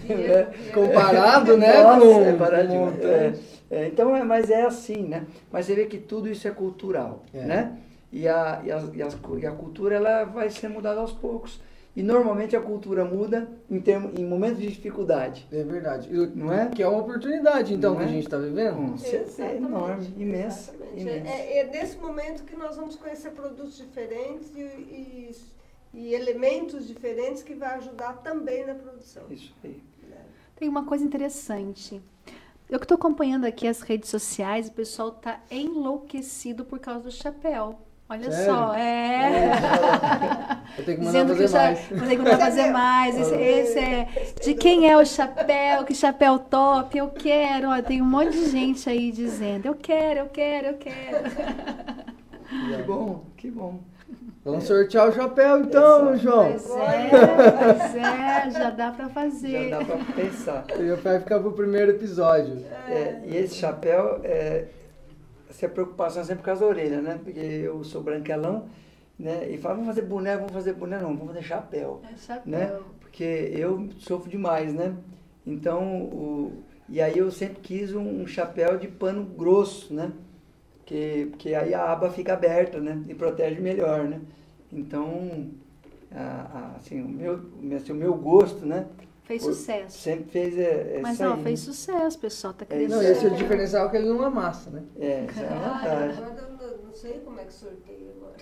é, comparado, né? Nossa, com, é barato demais. É, é, então, é, mas é assim, né? Mas você vê que tudo isso é cultural, é. né? E a, e, a, e, a, e a cultura ela vai ser mudada aos poucos. E normalmente a cultura muda em, termo, em momentos de dificuldade. É verdade. Não é? Que é uma oportunidade, então, não que é? a gente está vivendo. É, enorme, imensa. imensa. É, é, nesse momento que nós vamos conhecer produtos diferentes e, e, e elementos diferentes que vai ajudar também na produção. Isso aí. Tem uma coisa interessante. Eu que estou acompanhando aqui as redes sociais, o pessoal está enlouquecido por causa do chapéu. Olha Sério? só, é. Eu tenho que mandar Dizendo fazer que mais. Vou ter que mandar fazer mais. Esse, esse, é. De quem é o chapéu? Que chapéu top? Eu quero. Ó, tem um monte de gente aí dizendo: eu quero, eu quero, eu quero. Que bom, que bom. Vamos sortear o chapéu então, João. Pois é, pois é, já dá para fazer. Já dá para pensar. E vai ficar pro primeiro episódio. É, e esse chapéu, é, se a preocupação é sempre com as orelhas, né? Porque eu sou branquelão, né? E fala, vamos fazer boné, vamos fazer boné, não, vamos fazer chapéu. É chapéu. Né? Porque eu sofro demais, né? Então, o, e aí eu sempre quis um, um chapéu de pano grosso, né? Que, porque aí a aba fica aberta, né? E protege melhor, né? Então, a, a, assim, o meu, assim, o meu gosto, né? Fez sucesso. Sempre fez é, é Mas não, aí, fez né? sucesso, pessoal. Tá querendo. Não, esse é o diferencial que ele não amassa, né? É, isso é a vantagem. Não sei como é que sorteia agora.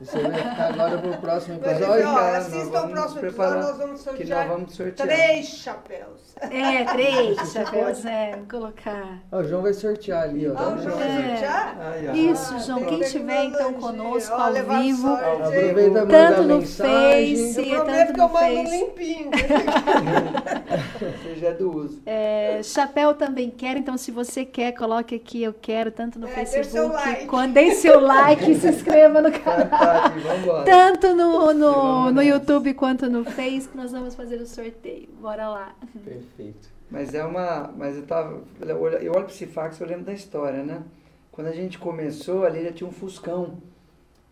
Você vai ficar agora pro próximo episódio? Mas, ó, assista ao próximo episódio, nós vamos sortear, que nós vamos sortear três chapéus. É, três chapéus, é, colocar. Ó, o João vai sortear ali, ó. Ah, o João vai É. sortear? Isso, Ah, João. Quem que estiver então conosco Ó, ao levar vivo? Aproveita e manda tanto no. Face, Eu prometo tanto que eu no mando Face. limpinho. Já é do uso. É, chapéu também quero, então se você quer, coloque aqui, eu quero, tanto no É, Facebook. seu like. Quando dê seu like, se inscreva no canal. Fantástico, vamos embora. Tanto no, no, no. YouTube quanto no Face, que nós vamos fazer o sorteio. Bora lá. Perfeito. Mas é uma. Mas eu tava. Eu olho eu olho para esse fax, eu lembro da história, né? Quando a gente começou, ali já tinha um Fuscão.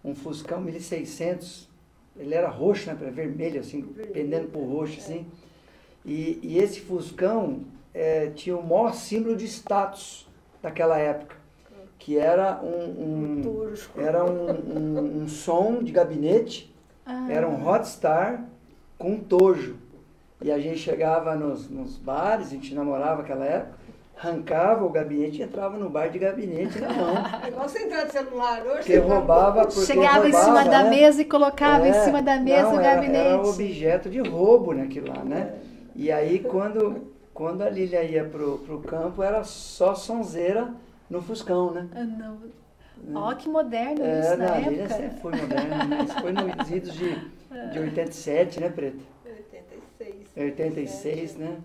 Um Fuscão 1600. Ele era roxo, né? Vermelho, assim, pendendo pro roxo, assim. E, e esse Fuscão eh, tinha o maior símbolo de status daquela época. Que era um. um era um, um, um som de gabinete. Ah, Era um Hotstar com um tojo. E a gente chegava nos, nos bares, a gente namorava naquela época, arrancava o gabinete e entrava no bar de gabinete na mão. É igual você entrar de celular hoje. Porque roubava, porque Chegava em roubava, cima da né? mesa e colocava em É, cima da mesa não, o era- gabinete. Era objeto de roubo naquilo lá, né? E aí quando, quando a Lília ia pro, pro campo, era só sonzeira no Fuscão, né? Ah, não. Ó, que moderno É, isso na não, a Lília época. sempre foi moderna, né? Isso foi nos idos de, de 87, né, Preta? 86. 86, né?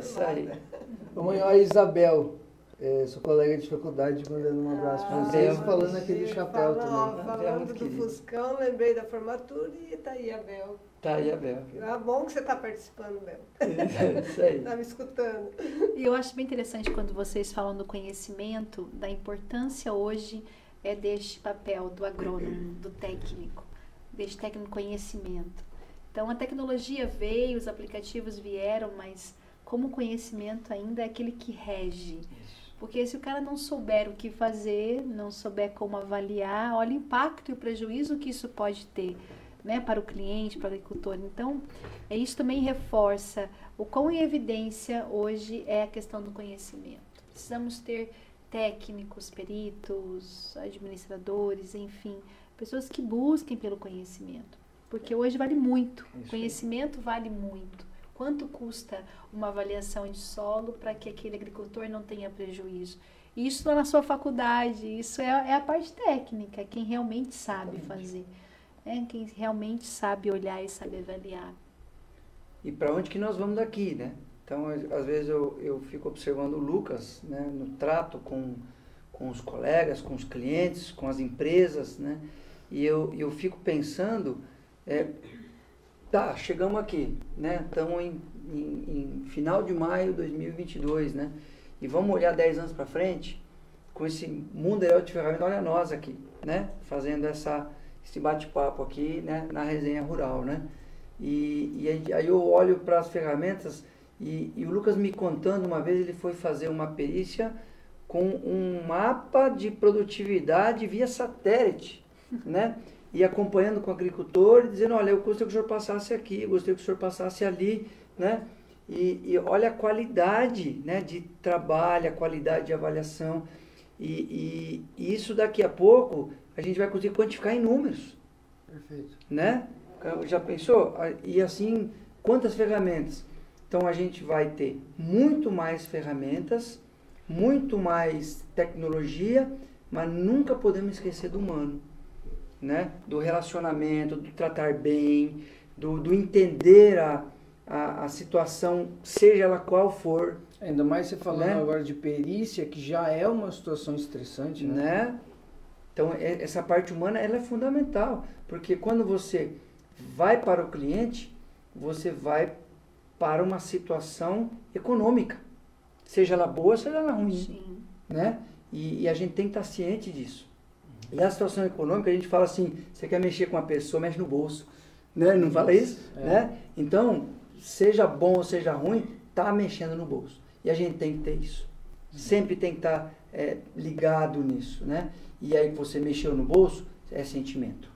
Isso aí. Vamos a Isabel, é, sua colega de faculdade, mandando um abraço pra vocês, Ah, falando aquele sim, chapéu fala- também. ó, é Falando do querido. Fuscão, lembrei da formatura e tá aí a Bel. Tá aí a Bel. Ah, bom que você tá participando, Bel. Isso aí. Tá me escutando. E eu acho bem interessante quando vocês falam do conhecimento, da importância hoje é deste papel do agrônomo, do técnico, deste técnico conhecimento. Então a tecnologia veio, os aplicativos vieram, mas como conhecimento ainda é aquele que rege. Porque se o cara não souber o que fazer, não souber como avaliar, olha o impacto e o prejuízo que isso pode ter né, para o cliente, para o agricultor. Então, é isso também reforça o quão em evidência hoje é a questão do conhecimento. Precisamos ter técnicos, peritos, administradores, enfim, pessoas que busquem pelo conhecimento. Porque hoje vale muito. Isso aí. conhecimento vale muito. Quanto custa uma avaliação de solo para que aquele agricultor não tenha prejuízo? Isso na sua faculdade, isso é, é a parte técnica, quem realmente sabe fazer. É quem realmente sabe olhar e sabe avaliar. E para onde que nós vamos daqui, né? Então, às vezes eu, eu fico observando o Lucas, né, no trato com, com os colegas, com os clientes, com as empresas, né? E eu, eu fico pensando, é, tá, chegamos aqui, né? Estamos em, em, em final de maio de 2022, né? E vamos olhar 10 anos para frente, com esse mundaréu de ferramentas, olha nós aqui, né? Fazendo essa, esse bate-papo aqui, né? Na resenha rural, né? E, e aí- eu olho para as ferramentas e, e o Lucas me contando uma vez ele foi fazer uma perícia com um mapa de produtividade via satélite, né? E acompanhando com o agricultor dizendo, olha, eu gostaria que o senhor passasse aqui, eu gostaria que o senhor passasse ali, né? E, e olha a qualidade né, de trabalho, a qualidade de avaliação. E, e- e isso daqui a pouco a gente vai conseguir quantificar em números Perfeito. né? Já pensou? E assim, quantas ferramentas? Então a gente vai ter muito mais ferramentas, muito mais tecnologia, mas nunca podemos esquecer do humano, né? Do relacionamento, do tratar bem, do, do entender a, a, a situação, seja ela qual for, Ainda mais você falando Né? agora de perícia, que já é uma situação estressante, né? né? Então, é- essa parte humana ela é fundamental, porque quando você vai para o cliente, você vai para uma situação econômica, seja ela boa, seja ela ruim, Sim. né? E, e a gente tem que estar ciente disso. E a situação econômica, a gente fala assim, você quer mexer com a pessoa, mexe no bolso, né? Não fala isso, É. né? Então, seja bom ou seja ruim, tá mexendo no bolso. E a gente tem que ter isso. Sempre tem que estar é, ligado nisso, né? E aí você mexeu no bolso, é sentimento.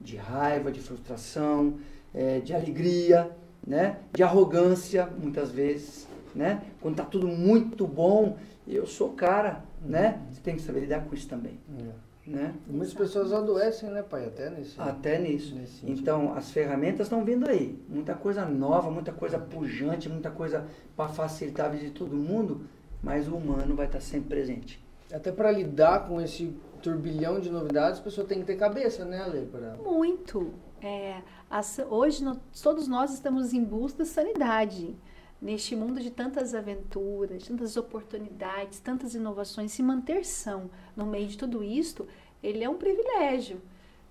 De raiva, de frustração, é, de alegria, né? De arrogância, muitas vezes, né? Quando tá tudo muito bom, eu sou cara, né? Você tem que saber lidar com isso também, É. né? Muitas pessoas adoecem, né, pai? Até nesse. Até nisso. nesse sentido. Então, as ferramentas estão vindo aí. Muita coisa nova, muita coisa pujante, muita coisa para facilitar a vida de todo mundo, mas o humano vai estar sempre presente. Até para lidar com esse turbilhão de novidades, a pessoa tem que ter cabeça, né, Ale? Pra... Muito. É, as, hoje no, todos nós estamos em busca da sanidade. Neste mundo de tantas aventuras, tantas oportunidades, tantas inovações, se manter são no meio de tudo isto, ele é um privilégio.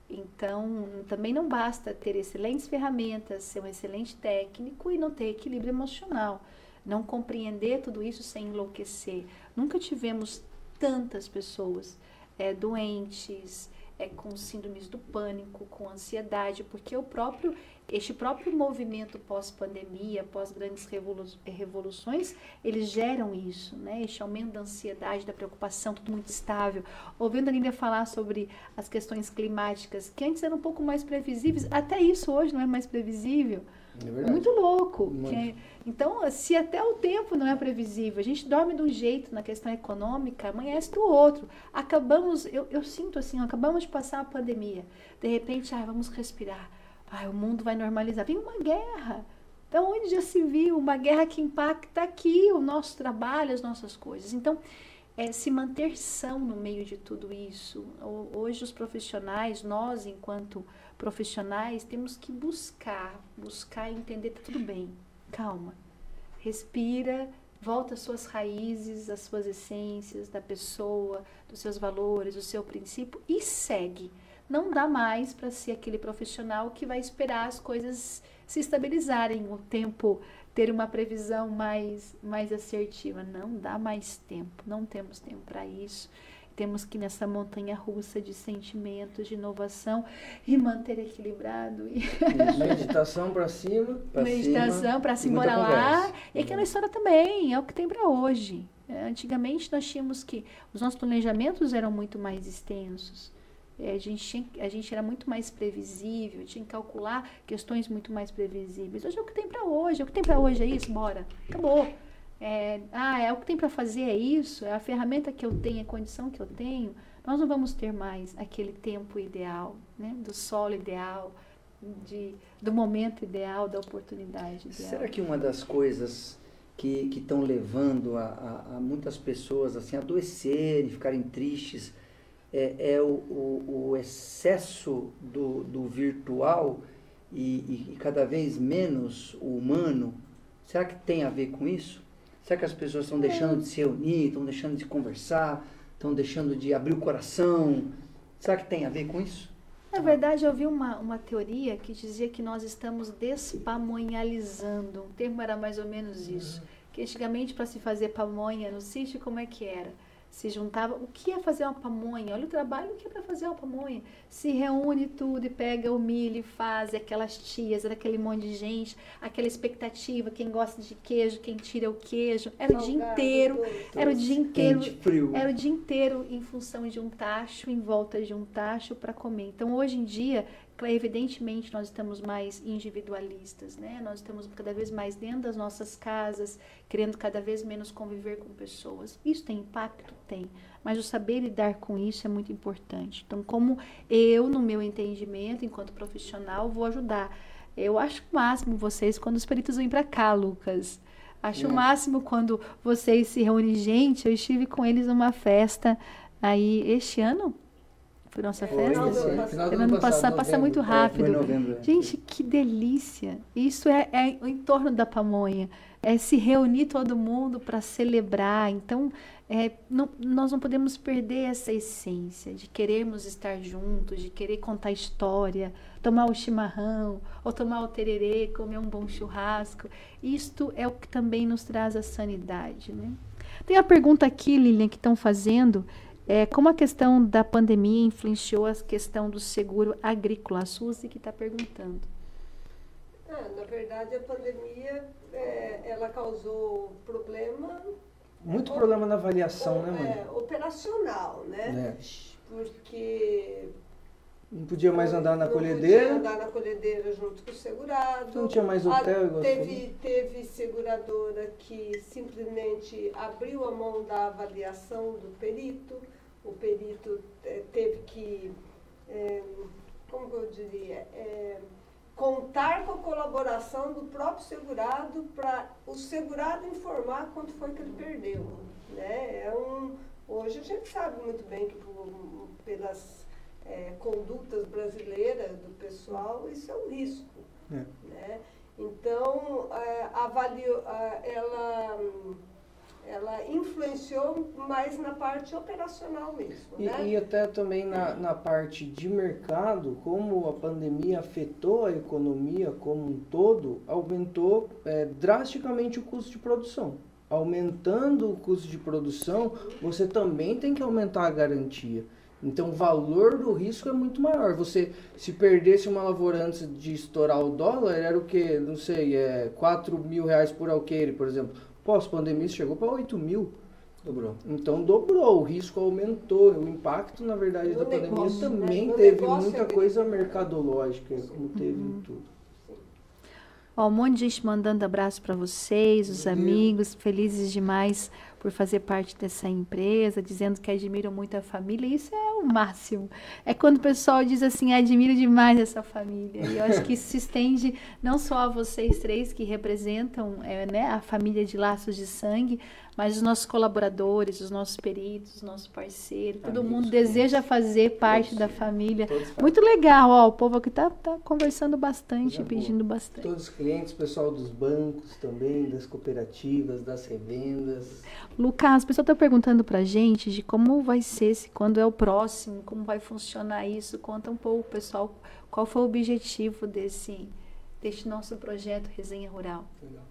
Então, também não basta ter excelentes ferramentas, ser um excelente técnico e não ter equilíbrio emocional. Não compreender tudo isso sem enlouquecer. Nunca tivemos tantas pessoas é, doentes, é, com síndromes do pânico, com ansiedade, porque o próprio, este próprio movimento pós-pandemia, pós grandes revolu revoluções, eles geram isso, né? Este aumento da ansiedade, da preocupação, tudo muito estável. Ouvindo a Lívia falar sobre as questões climáticas, que antes eram um pouco mais previsíveis, até isso hoje não é mais previsível. É, é muito louco. Muito. Que, então, se até o tempo não é previsível, a gente dorme de um jeito na questão econômica, amanhece do outro. Acabamos, eu, eu sinto assim, acabamos de passar a pandemia. De repente, ah, vamos respirar. Ah, o mundo vai normalizar. Vem uma guerra. Então, onde já se viu uma guerra que impacta aqui o nosso trabalho, as nossas coisas. Então, é, se manter são no meio de tudo isso. Hoje, os profissionais, nós, enquanto profissionais, temos que buscar, buscar entender, tá tudo bem, calma, respira, volta às suas raízes, às suas essências, da pessoa, dos seus valores, do seu princípio e segue. Não dá mais para ser aquele profissional que vai esperar as coisas se estabilizarem, o tempo ter uma previsão mais, mais assertiva. Não dá mais tempo, não temos tempo para isso. Temos que ir nessa montanha russa de sentimentos, de inovação e manter equilibrado. E... Meditação para cima. Pra Meditação para cima, bora lá. E aquela história também, é o que tem para hoje. É, antigamente nós tínhamos que. Os nossos planejamentos eram muito mais extensos. É, a, gente tinha, a gente era muito mais previsível, tinha que calcular questões muito mais previsíveis. Hoje é o que tem para hoje, é o que tem para hoje, é isso, bora. Acabou é, ah, é o que tem para fazer é isso, é a ferramenta que eu tenho, é a condição que eu tenho, nós não vamos ter mais aquele tempo ideal, né? do solo ideal, de, do momento ideal, da oportunidade ideal. Será que uma das coisas que estão levando a, a, a, muitas pessoas assim, a adoecerem, ficarem tristes, é, é o, o, o, excesso do, do virtual e, e, e cada vez menos o humano? Será que tem a ver com isso? Será que as pessoas estão deixando de se reunir, estão deixando de conversar, estão deixando de abrir o coração? Será que tem a ver com isso? Na verdade, eu vi uma, uma teoria que dizia que nós estamos despamonhalizando. O termo era mais ou menos isso. Que antigamente, para se fazer pamonha no sítio, como é que era? Se juntava. O que é fazer uma pamonha? Olha o trabalho que é para fazer uma pamonha. Se reúne tudo e pega o milho e faz aquelas tias, era aquele monte de gente, aquela expectativa, quem gosta de queijo, quem tira o queijo. Era o dia inteiro, era o dia inteiro, era o dia inteiro em função de um tacho, em volta de um tacho para comer. Então hoje em dia evidentemente nós estamos mais individualistas, né? Nós estamos cada vez mais dentro das nossas casas, querendo cada vez menos conviver com pessoas. Isso tem impacto? Tem. Mas o saber lidar com isso é muito importante. Então, como eu, no meu entendimento, enquanto profissional, vou ajudar. Eu acho o máximo vocês quando os peritos vêm para cá, Lucas. Acho é. o máximo quando vocês se reúnem. Gente, eu estive com eles numa festa aí este ano, foi nossa foi, festa? Sim. Final do ano passado, passa muito rápido. Novembro. Gente, que delícia! Isso é, é o entorno da pamonha. É se reunir todo mundo para celebrar. Então, é, não, nós não podemos perder essa essência de querermos estar juntos, de querer contar história, tomar o chimarrão, ou tomar o tererê, comer um bom churrasco. Isto é o que também nos traz a sanidade. Né? Tem a pergunta aqui, Lilian, que estão fazendo. É, como a questão da pandemia influenciou a questão do seguro agrícola? A Suzy que está perguntando. Ah, na verdade, a pandemia é, ela causou problema. Muito é, problema na avaliação, né, mãe? É, operacional, né? É. Porque não podia mais andar na não colhedeira. Não podia andar na colhedeira junto com o segurado. Não tinha mais hotel. igual teve, teve seguradora que simplesmente abriu a mão da avaliação do perito. O perito é, teve que, é, como eu diria, é, contar com a colaboração do próprio segurado para o segurado informar quanto foi que ele perdeu. Né? É um, hoje a gente sabe muito bem que por, pelas é, condutas brasileiras do pessoal, isso é um risco. É. Né? Então, é, avaliou, ela, ela influenciou mais na parte operacional mesmo. E, né? e até também na, na parte de mercado, como a pandemia afetou a economia como um todo, aumentou é, drasticamente o custo de produção. Aumentando o custo de produção, você também tem que aumentar a garantia. Então o valor do risco é muito maior. Você, se perdesse uma lavoura antes de estourar o dólar, era o que? Não sei, é 4 mil reais por alqueire, por exemplo. Pós-pandemia chegou para 8 mil. Dobrou. Então dobrou, o risco aumentou. O impacto, na verdade, No da pandemia negócio, né? também No teve muita é coisa mercadológica, como teve em tudo. Ó, um monte de gente mandando abraço para vocês, os Meu Deus. amigos, felizes demais por fazer parte dessa empresa, dizendo que admiram muito a família. Isso é o máximo. É quando o pessoal diz assim, admiro demais essa família. E eu acho que isso se estende não só a vocês três que representam é, né, a família de laços de sangue, mas os nossos colaboradores, os nossos peritos, os nossos parceiros. Todo mundo deseja fazer parte da Todos. família. Todos fazem. Muito legal, ó, o povo aqui tá, tá conversando bastante, Coisa boa. pedindo bastante. Todos os clientes, pessoal dos bancos também, das cooperativas, das revendas. Lucas, o pessoal está perguntando pra gente de como vai ser, se quando é o próximo, como vai funcionar isso. Conta um pouco, pessoal, qual foi o objetivo desse, desse nosso projeto Resenha Rural. Legal.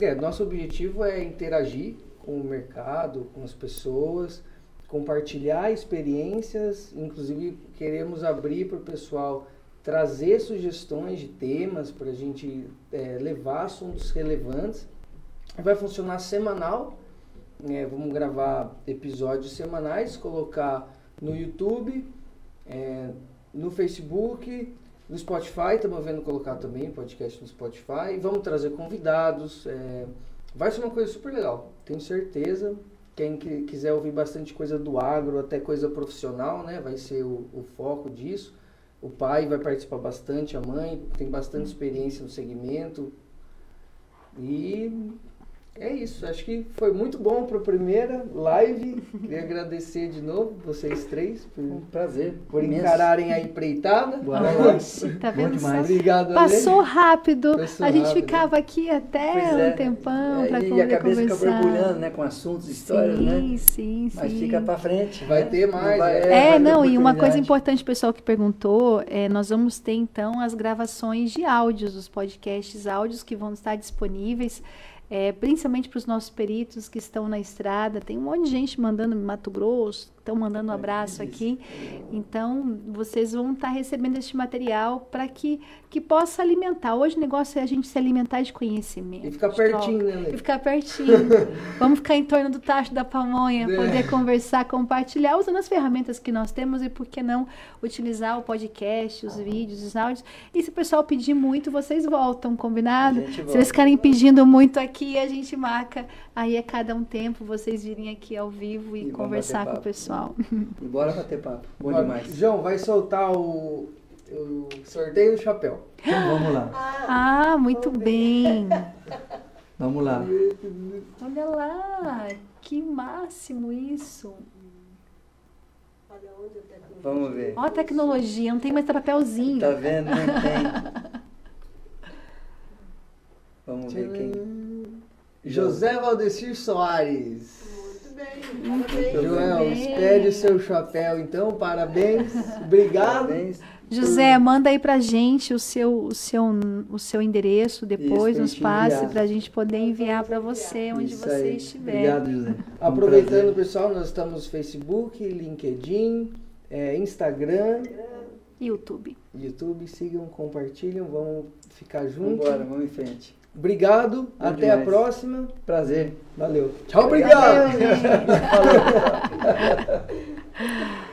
É, nosso objetivo é interagir com o mercado, com as pessoas, compartilhar experiências, inclusive queremos abrir para o pessoal trazer sugestões de temas para a gente é, levar assuntos relevantes. Vai funcionar semanal, né, vamos gravar episódios semanais, colocar no YouTube, é, no Facebook, no Spotify, estamos vendo colocar também podcast no Spotify. Vamos trazer convidados. é, vai ser uma coisa super legal, tenho certeza. Quem que- quiser ouvir bastante coisa do agro, até coisa profissional, né? Vai ser o, o foco disso. O pai vai participar bastante, a mãe tem bastante experiência no segmento. E é isso. Acho que foi muito bom para a primeira live. Queria agradecer de novo vocês três por, Um prazer. por imenso. encararem a empreitada. Boa noite. tá Bom vendo demais. Obrigado, Ale. Passou rápido. Passou a gente rápido. ficava aqui até Pois um é. tempão É, para e a poder cabeça fica conversar. borbulhando, né? Com assuntos, histórias, sim, né? sim, Mas sim. fica pra frente. Vai né? ter Não mais, vai- é. É, vai não, e uma coisa importante, pessoal que perguntou, é, nós vamos ter então as gravações de áudios, os podcasts áudios que vão estar disponíveis, é, principalmente para os nossos peritos que estão na estrada. Tem um monte de gente mandando Mato Grosso, estão mandando um É, abraço isso. aqui. Então, vocês vão estar recebendo este material para que, que possa alimentar. Hoje o negócio é a gente se alimentar de conhecimento. E ficar pertinho, troca. né, E Lê? ficar pertinho. Vamos ficar em torno do tacho da pamonha, É. poder conversar, compartilhar, usando as ferramentas que nós temos e por que não utilizar o podcast, os vídeos, os áudios. E se o pessoal pedir muito, vocês voltam, combinado? Se eles ficarem pedindo muito aqui, a gente marca. Aí é cada um tempo, vocês virem aqui ao vivo e, E conversar com o pessoal. E bora bater papo. Bom Ó, demais. João, vai soltar o, o sorteio do chapéu. Então vamos lá. Ah, muito bem. Vamos lá. Olha lá, que máximo isso. A Vamos ver. Ó a tecnologia, não tem mais papelzinho. Tá vendo? Não tem. Vamos ver quem. José Valdecir Soares. Muito bem, parabéns. Joel, espere o seu chapéu, então. Parabéns. Obrigado. Parabéns. José, manda aí pra gente o seu, o seu, o seu endereço depois, Isso, nos pra gente passe, enviar. pra gente poder enviar pra você onde Isso você aí. estiver. Obrigado, José. Um Aproveitando, prazer. pessoal, nós estamos no Facebook, LinkedIn, é, Instagram, YouTube. YouTube. Sigam, compartilham, vamos ficar juntos. Vambora, vamos em frente. Obrigado. Bom Até a demais. próxima. Prazer. Valeu. Tchau, Obrigado. obrigado.